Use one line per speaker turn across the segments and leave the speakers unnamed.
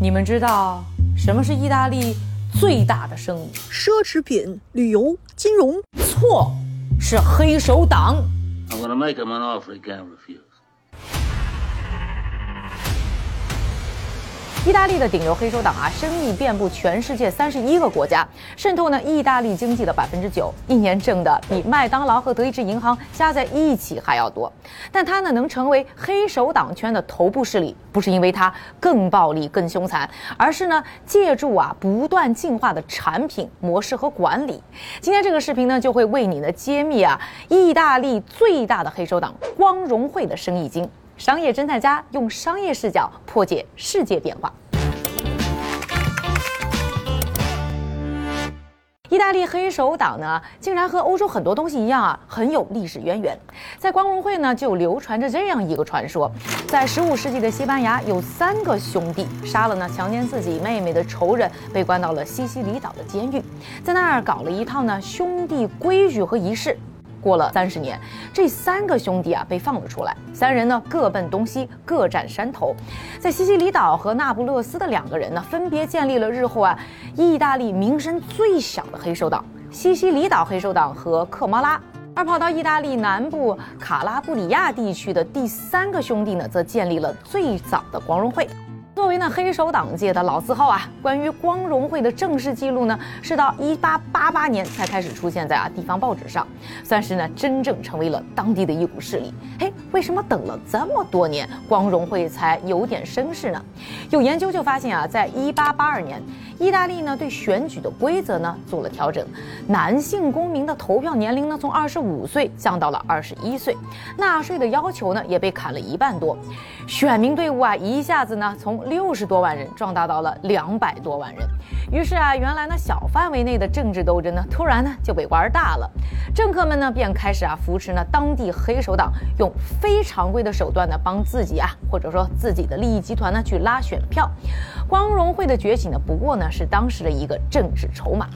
你们知道什么是意大利最大的生意？
奢侈品、旅游、金融。
错，是黑手党。
I'm gonna make him an offer he can't refuse.
意大利的顶流黑手党啊，生意遍布全世界三十一个国家，渗透呢意大利经济的百分之九，一年挣的比麦当劳和德意志银行加在一起还要多。但他呢能成为黑手党圈的头部势力，不是因为他更暴力、更凶残，而是呢借助啊不断进化的产品模式和管理。今天这个视频呢就会为你呢揭秘啊意大利最大的黑手党光荣会的生意经。商业侦探家用商业视角破解世界变化。意大利黑手党呢，竟然和欧洲很多东西一样啊，很有历史渊源。在光荣会呢，就流传着这样一个传说：在15世纪的西班牙，有三个兄弟杀了呢强奸自己妹妹的仇人，被关到了西西里岛的监狱，在那儿搞了一套呢兄弟规矩和仪式。过了三十年，这三个兄弟啊被放了出来，三人呢各奔东西，各占山头。在西西里岛和那不勒斯的两个人呢，分别建立了日后啊意大利名声最响的黑手党——西西里岛黑手党和克莫拉。而跑到意大利南部卡拉布里亚地区的第三个兄弟呢，则建立了最早的光荣会。作为呢黑手党界的老字号啊，关于光荣会的正式记录呢，是到一八八八年才开始出现在啊地方报纸上，算是呢真正成为了当地的一股势力。嘿，为什么等了这么多年，光荣会才有点声势呢？有研究就发现啊，在一八八二年，意大利呢对选举的规则呢做了调整，男性公民的投票年龄呢从二十五岁降到了二十一岁，纳税的要求呢也被砍了一半多，选民队伍啊一下子呢从六十多万人壮大到了两百多万人，于是啊，原来呢小范围内的政治斗争呢，突然呢就被玩大了。政客们呢便开始啊扶持呢当地黑手党，用非常规的手段呢帮自己啊或者说自己的利益集团呢去拉选票。光荣会的崛起呢，不过呢是当时的一个政治筹码。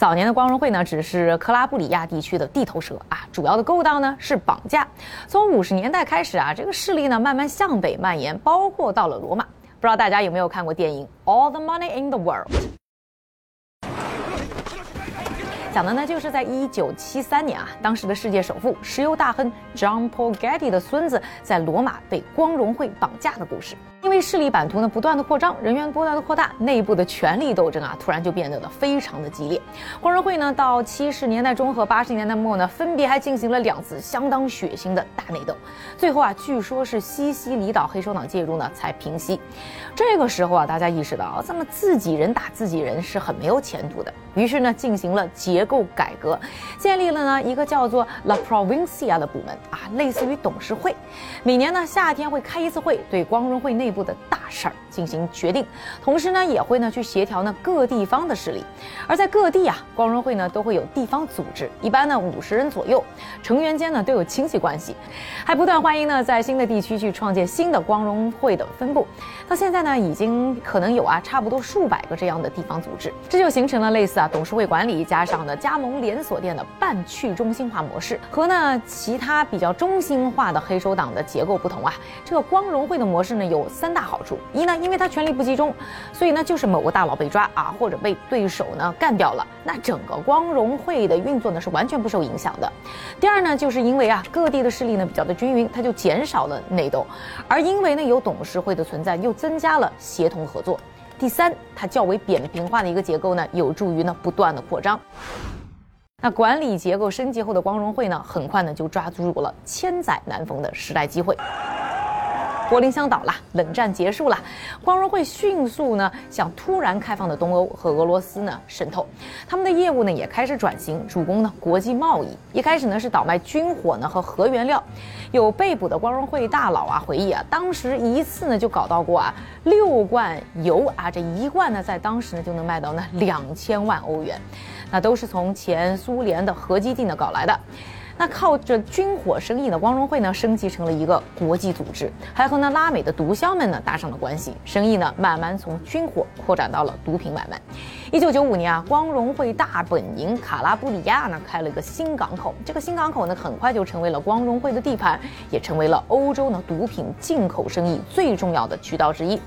早年的光荣会呢，只是克拉布里亚地区的地头蛇啊，主要的勾当呢是绑架。从五十年代开始啊，这个势力呢慢慢向北蔓延，包括到了罗马。不知道大家有没有看过电影《All the Money in the World》？讲的呢就是在一九七三年啊，当时的世界首富、石油大亨 John Paul Getty 的孙子在罗马被光荣会绑架的故事。因为势力版图呢不断的扩张，人员不断的扩大，内部的权力斗争啊突然就变得呢非常的激烈。光荣会呢到七十年代中和八十年代末呢，分别还进行了两次相当血腥的大内斗。最后啊，据说是西西里岛黑手党介入呢才平息。这个时候啊，大家意识到这么自己人打自己人是很没有前途的，于是呢进行了结构改革，建立了呢一个叫做 La Provincia 的部门啊，类似于董事会，每年呢夏天会开一次会，对光荣会内部的大事儿进行决定，同时呢也会呢去协调呢各地方的势力，而在各地啊，光荣会呢都会有地方组织，一般呢五十人左右，成员间呢都有亲戚关系，还不断欢迎呢在新的地区去创建新的光荣会的分部，到现在呢已经可能有啊差不多数百个这样的地方组织，这就形成了类似啊董事会管理加上呢加盟连锁店的半去中心化模式，和呢其他比较中心化的黑手党的结构不同啊，这个光荣会的模式呢有三大好处：一呢，因为它权力不集中，所以呢就是某个大佬被抓啊，或者被对手呢干掉了，那整个光荣会的运作呢是完全不受影响的。第二呢，就是因为啊各地的势力呢比较的均匀，它就减少了内斗，而因为呢有董事会的存在，又增加了协同合作。第三，它较为扁平化的一个结构呢，有助于呢不断的扩张。那管理结构升级后的光荣会呢，很快呢就抓住了千载难逢的时代机会。柏林墙倒了，冷战结束了，光荣会迅速呢向突然开放的东欧和俄罗斯呢渗透，他们的业务呢也开始转型，主攻呢国际贸易。一开始呢是倒卖军火呢和核原料，有被捕的光荣会大佬啊回忆啊，当时一次呢就搞到过啊六罐油啊，这一罐呢在当时呢就能卖到呢两千万欧元，那都是从前苏联的核基地呢搞来的。那靠着军火生意呢，光荣会呢升级成了一个国际组织，还和呢拉美的毒枭们呢搭上了关系，生意呢慢慢从军火扩展到了毒品买卖。一九九五年啊，光荣会大本营卡拉布里亚呢开了一个新港口，这个新港口呢很快就成为了光荣会的地盘，也成为了欧洲呢毒品进口生意最重要的渠道之一。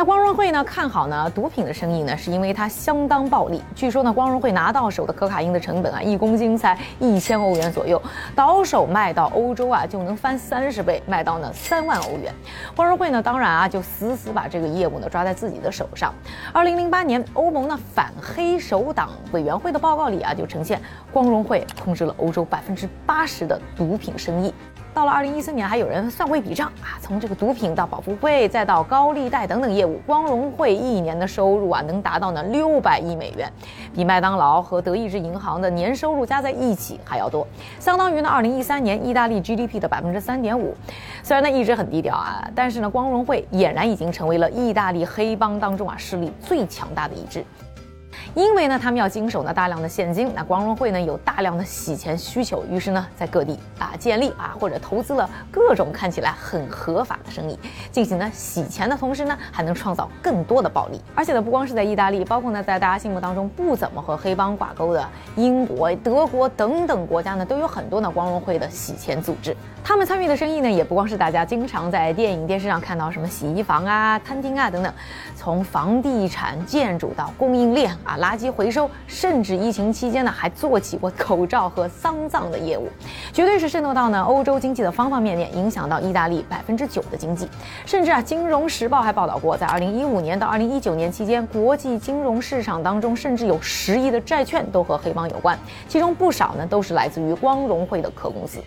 那光荣会呢看好呢毒品的生意呢，是因为它相当暴利。据说呢，光荣会拿到手的可卡因的成本啊，一公斤才一千欧元左右，倒手卖到欧洲啊，就能翻三十倍，卖到呢三万欧元。光荣会呢，当然啊，就死死把这个业务呢抓在自己的手上。二零零八年，欧盟呢反黑手党委员会的报告里啊，就呈现光荣会控制了欧洲百分之八十的毒品生意。到了二零一四年，还有人算过一笔账啊，从这个毒品到保护费，再到高利贷等等业务，光荣会一年的收入啊，能达到呢六百亿美元，比麦当劳和德意志银行的年收入加在一起还要多，相当于呢二零一三年意大利 GDP 的百分之三点五。虽然呢一直很低调啊，但是呢光荣会俨然已经成为了意大利黑帮当中啊势力最强大的一支。因为呢，他们要经手呢大量的现金，那光荣会呢有大量的洗钱需求，于是呢在各地啊建立啊或者投资了各种看起来很合法的生意，进行呢洗钱的同时呢，还能创造更多的暴利。而且呢，不光是在意大利，包括呢在大家心目当中不怎么和黑帮挂钩的英国、德国等等国家呢，都有很多呢光荣会的洗钱组织。他们参与的生意呢，也不光是大家经常在电影、电视上看到什么洗衣房啊、餐厅啊等等，从房地产、建筑到供应链啊、垃圾回收，甚至疫情期间呢，还做起过口罩和丧葬的业务，绝对是渗透到呢欧洲经济的方方面面，影响到意大利百分之九的经济。甚至啊，《金融时报》还报道过，在二零一五年到二零一九年期间，国际金融市场当中，甚至有十亿的债券都和黑帮有关，其中不少呢都是来自于光荣会的壳公司。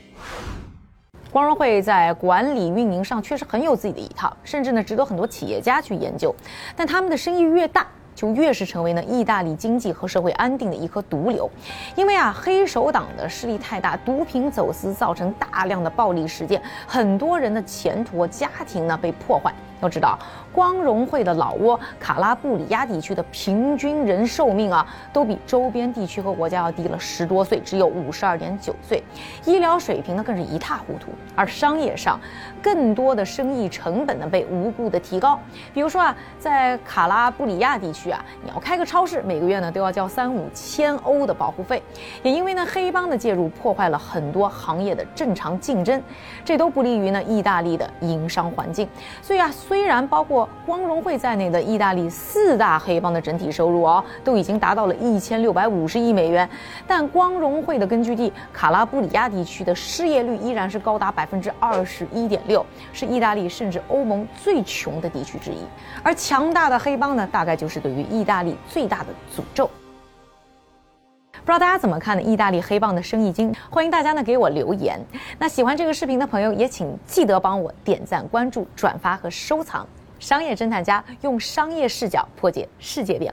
光荣会在管理运营上确实很有自己的一套，甚至呢值得很多企业家去研究。但他们的生意越大，就越是成为呢意大利经济和社会安定的一颗毒瘤。因为啊黑手党的势力太大，毒品走私造成大量的暴力事件，很多人的前途家庭呢被破坏。要知道，光荣会的老挝卡拉布里亚地区的平均人寿命啊，都比周边地区和国家要低了十多岁，只有五十二点九岁，医疗水平呢更是一塌糊涂。而商业上，更多的生意成本呢被无故的提高。比如说啊，在卡拉布里亚地区啊，你要开个超市，每个月呢都要交三五千欧的保护费。也因为呢黑帮的介入，破坏了很多行业的正常竞争，这都不利于呢意大利的营商环境。所以啊。虽然包括光荣会在内的意大利四大黑帮的整体收入哦，都已经达到了一千六百五十亿美元，但光荣会的根据地卡拉布里亚地区的失业率依然是高达百分之二十一点六，是意大利甚至欧盟最穷的地区之一。而强大的黑帮呢，大概就是对于意大利最大的诅咒。不知道大家怎么看呢？意大利黑棒的生意经，欢迎大家呢给我留言。那喜欢这个视频的朋友，也请记得帮我点赞、关注、转发和收藏。商业侦探家用商业视角破解世界变。